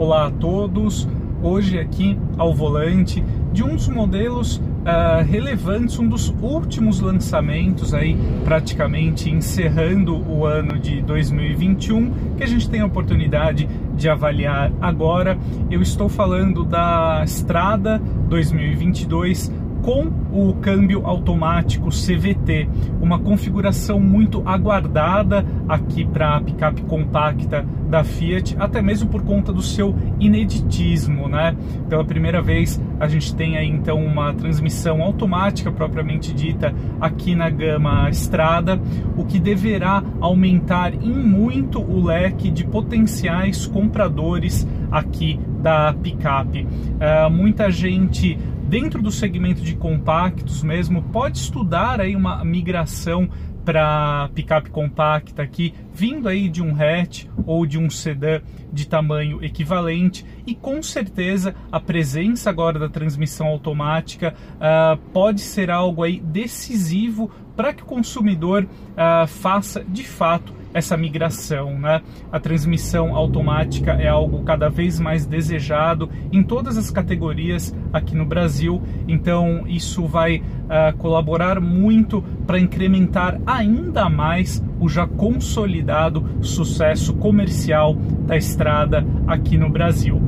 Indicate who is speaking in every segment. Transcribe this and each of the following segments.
Speaker 1: Olá a todos. Hoje aqui ao volante de um dos modelos uh, relevantes, um dos últimos lançamentos aí, praticamente encerrando o ano de 2021, que a gente tem a oportunidade de avaliar agora. Eu estou falando da Estrada 2022 com o câmbio automático CVT, uma configuração muito aguardada aqui para a picape compacta da Fiat, até mesmo por conta do seu ineditismo, né? Pela primeira vez a gente tem aí então uma transmissão automática propriamente dita aqui na gama Estrada, o que deverá aumentar em muito o leque de potenciais compradores aqui da picape. Uh, muita gente dentro do segmento de compactos mesmo, pode estudar aí uma migração para picape compacta aqui, vindo aí de um hatch ou de um sedã de tamanho equivalente. E com certeza a presença agora da transmissão automática uh, pode ser algo aí decisivo para que o consumidor uh, faça de fato essa migração, né? A transmissão automática é algo cada vez mais desejado em todas as categorias aqui no Brasil, então isso vai uh, colaborar muito para incrementar ainda mais o já consolidado sucesso comercial da estrada aqui no Brasil.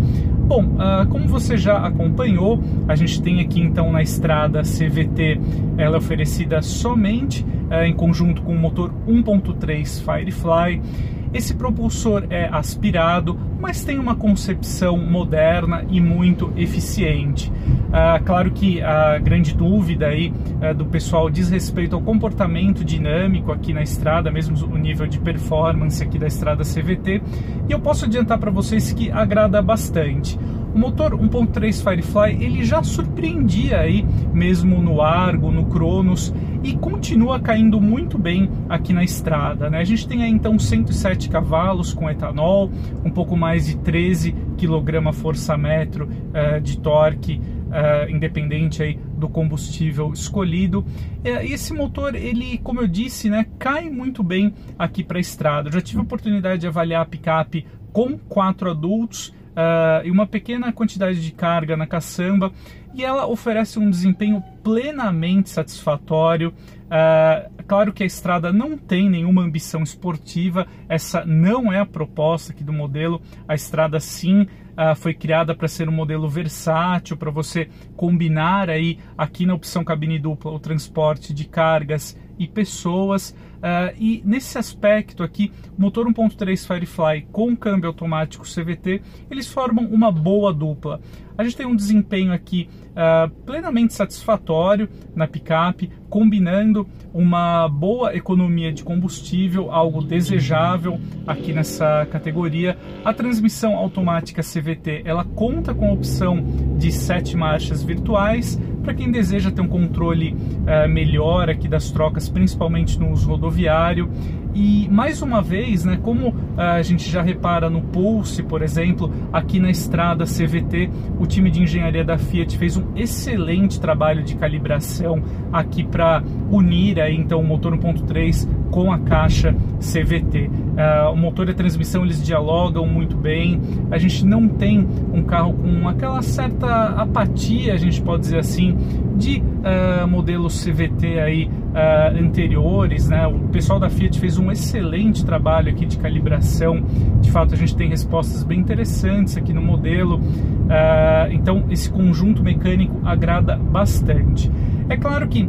Speaker 1: Bom, uh, como você já acompanhou, a gente tem aqui então na estrada CVT, ela é oferecida somente uh, em conjunto com o motor 1.3 Firefly. Esse propulsor é aspirado, mas tem uma concepção moderna e muito eficiente. Ah, claro que a grande dúvida aí ah, do pessoal diz respeito ao comportamento dinâmico aqui na estrada, mesmo o nível de performance aqui da estrada CVT, e eu posso adiantar para vocês que agrada bastante. O motor 1.3 Firefly ele já surpreendia aí mesmo no Argo, no Cronos e continua caindo muito bem aqui na estrada. Né? A gente tem aí então 107 cavalos com etanol, um pouco mais de 13 kgfm uh, de torque uh, independente aí do combustível escolhido. E esse motor, ele, como eu disse, né, cai muito bem aqui para a estrada. Eu já tive a oportunidade de avaliar a picape com quatro adultos uh, e uma pequena quantidade de carga na caçamba e ela oferece um desempenho plenamente satisfatório. Uh, claro que a estrada não tem nenhuma ambição esportiva, essa não é a proposta aqui do modelo. A estrada sim uh, foi criada para ser um modelo versátil, para você combinar aí aqui na opção cabine dupla o transporte de cargas e pessoas. Uh, e nesse aspecto aqui, motor 1.3 Firefly com câmbio automático CVT, eles formam uma boa dupla. A gente tem um desempenho aqui uh, plenamente satisfatório na picape, combinando uma boa economia de combustível, algo desejável aqui nessa categoria. A transmissão automática CVT, ela conta com a opção de sete marchas virtuais, para quem deseja ter um controle uh, melhor aqui das trocas, principalmente no uso rodoviário. E mais uma vez, né, como uh, a gente já repara no Pulse, por exemplo, aqui na estrada CVT, o time de engenharia da Fiat fez um excelente trabalho de calibração aqui para unir aí, então o motor 1.3 com a caixa CVT. Uh, ah, o motor e a transmissão eles dialogam muito bem. A gente não tem um carro com aquela certa apatia, a gente pode dizer assim, de uh, modelos CVT aí uh, anteriores. Né? O pessoal da Fiat fez um excelente trabalho aqui de calibração. De fato, a gente tem respostas bem interessantes aqui no modelo. então, esse conjunto mecânico agrada bastante. É claro que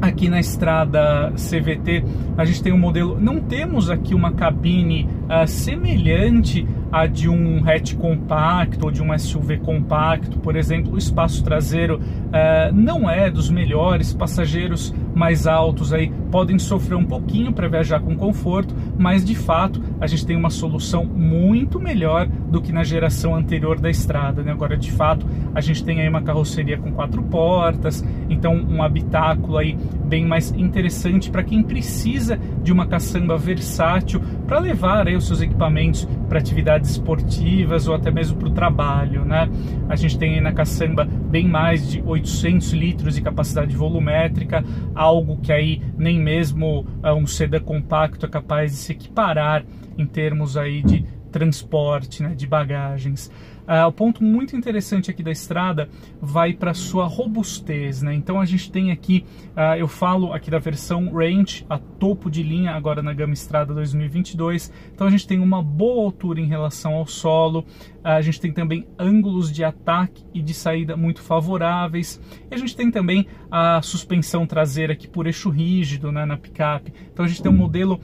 Speaker 1: aqui na estrada CVT a gente tem um modelo, não temos aqui uma cabine uh, semelhante a de um hatch compacto ou de um SUV compacto, por exemplo, o espaço traseiro uh, não é dos melhores, passageiros mais altos aí podem sofrer um pouquinho para viajar com conforto, mas de fato a gente tem uma solução muito melhor do que na geração anterior da estrada. Né? Agora, de fato, a gente tem aí uma carroceria com quatro portas, então um habitáculo aí bem mais interessante para quem precisa de uma caçamba versátil para levar aí os seus equipamentos para atividades esportivas ou até mesmo para o trabalho, né? A gente tem aí na caçamba bem mais de 800 litros de capacidade volumétrica, algo que aí nem mesmo uh, um sedã compacto é capaz de se equiparar em termos aí de transporte né, de bagagens. Uh, o ponto muito interessante aqui da estrada vai para sua robustez, né? Então a gente tem aqui, uh, eu falo aqui da versão Range, a topo de linha agora na gama Estrada 2022. Então a gente tem uma boa altura em relação ao solo, uh, a gente tem também ângulos de ataque e de saída muito favoráveis. E a gente tem também a suspensão traseira aqui por eixo rígido né, na picape. Então a gente tem um modelo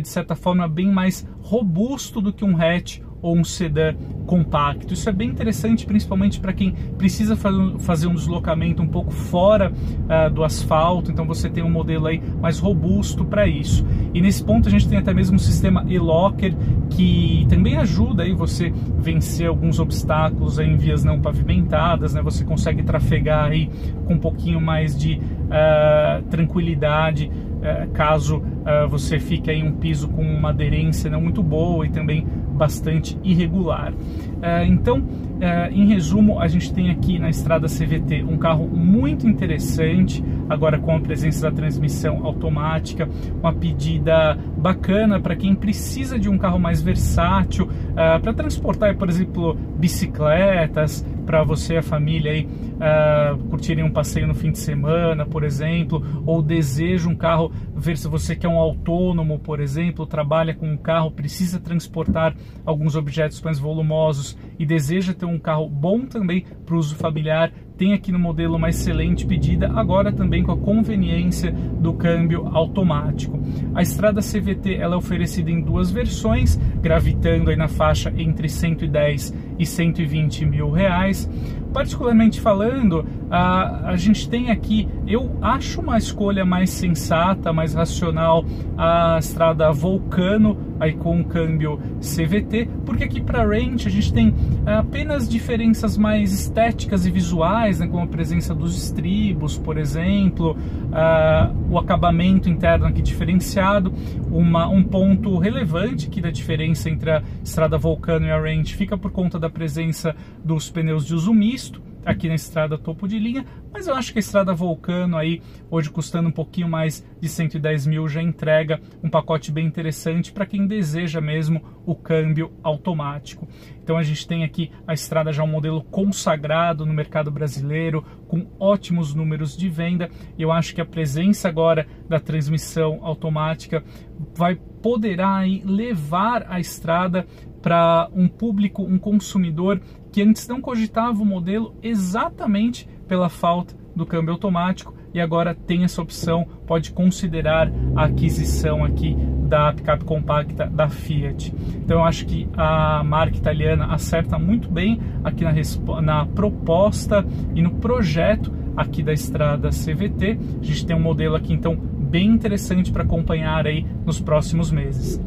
Speaker 1: de certa forma bem mais robusto do que um hatch ou um sedã compacto. Isso é bem interessante, principalmente para quem precisa fazer um deslocamento um pouco fora uh, do asfalto, então você tem um modelo aí mais robusto para isso. E nesse ponto a gente tem até mesmo um sistema e-locker que também ajuda aí você vencer alguns obstáculos em vias não pavimentadas, né? Você consegue trafegar aí com um pouquinho mais de uh, tranquilidade caso você fique em um piso com uma aderência não muito boa e também bastante irregular. É, então, é, em resumo, a gente tem aqui na estrada CVT um carro muito interessante, agora com a presença da transmissão automática, uma pedida bacana para quem precisa de um carro mais versátil, é, para transportar, por exemplo, bicicletas, para você e a família aí uh, curtirem um passeio no fim de semana, por exemplo, ou deseja um carro, ver se você quer um autônomo, por exemplo, trabalha com um carro, precisa transportar alguns objetos mais volumosos e deseja ter um carro bom também para uso familiar, tem aqui no modelo uma excelente pedida, agora também com a conveniência do câmbio automático. A estrada CVT ela é oferecida em duas versões, gravitando aí na faixa entre 110 e 120 mil reais. Particularmente falando, a, a gente tem aqui, eu acho uma escolha mais sensata, mais racional, a estrada Vulcano, aí com o câmbio CVT, porque aqui para Range a gente tem apenas diferenças mais estéticas e visuais, né, como a presença dos estribos, por exemplo, uh, o acabamento interno aqui diferenciado, uma, um ponto relevante aqui da diferença entre a estrada Vulcano e a Range fica por conta da presença dos pneus de uso misto, aqui na estrada topo de linha, mas eu acho que a estrada Vulcano aí, hoje custando um pouquinho mais de 110 mil, já entrega um pacote bem interessante para quem deseja mesmo o câmbio automático. Então a gente tem aqui a estrada já um modelo consagrado no mercado brasileiro, com ótimos números de venda. Eu acho que a presença agora da transmissão automática vai poderá aí levar a estrada para um público, um consumidor que antes não cogitava o modelo exatamente pela falta do câmbio automático e agora tem essa opção, pode considerar a aquisição aqui da picape compacta da Fiat. Então eu acho que a marca italiana acerta muito bem aqui na, na proposta e no projeto aqui da estrada CVT. A gente tem um modelo aqui então bem interessante para acompanhar aí nos próximos meses.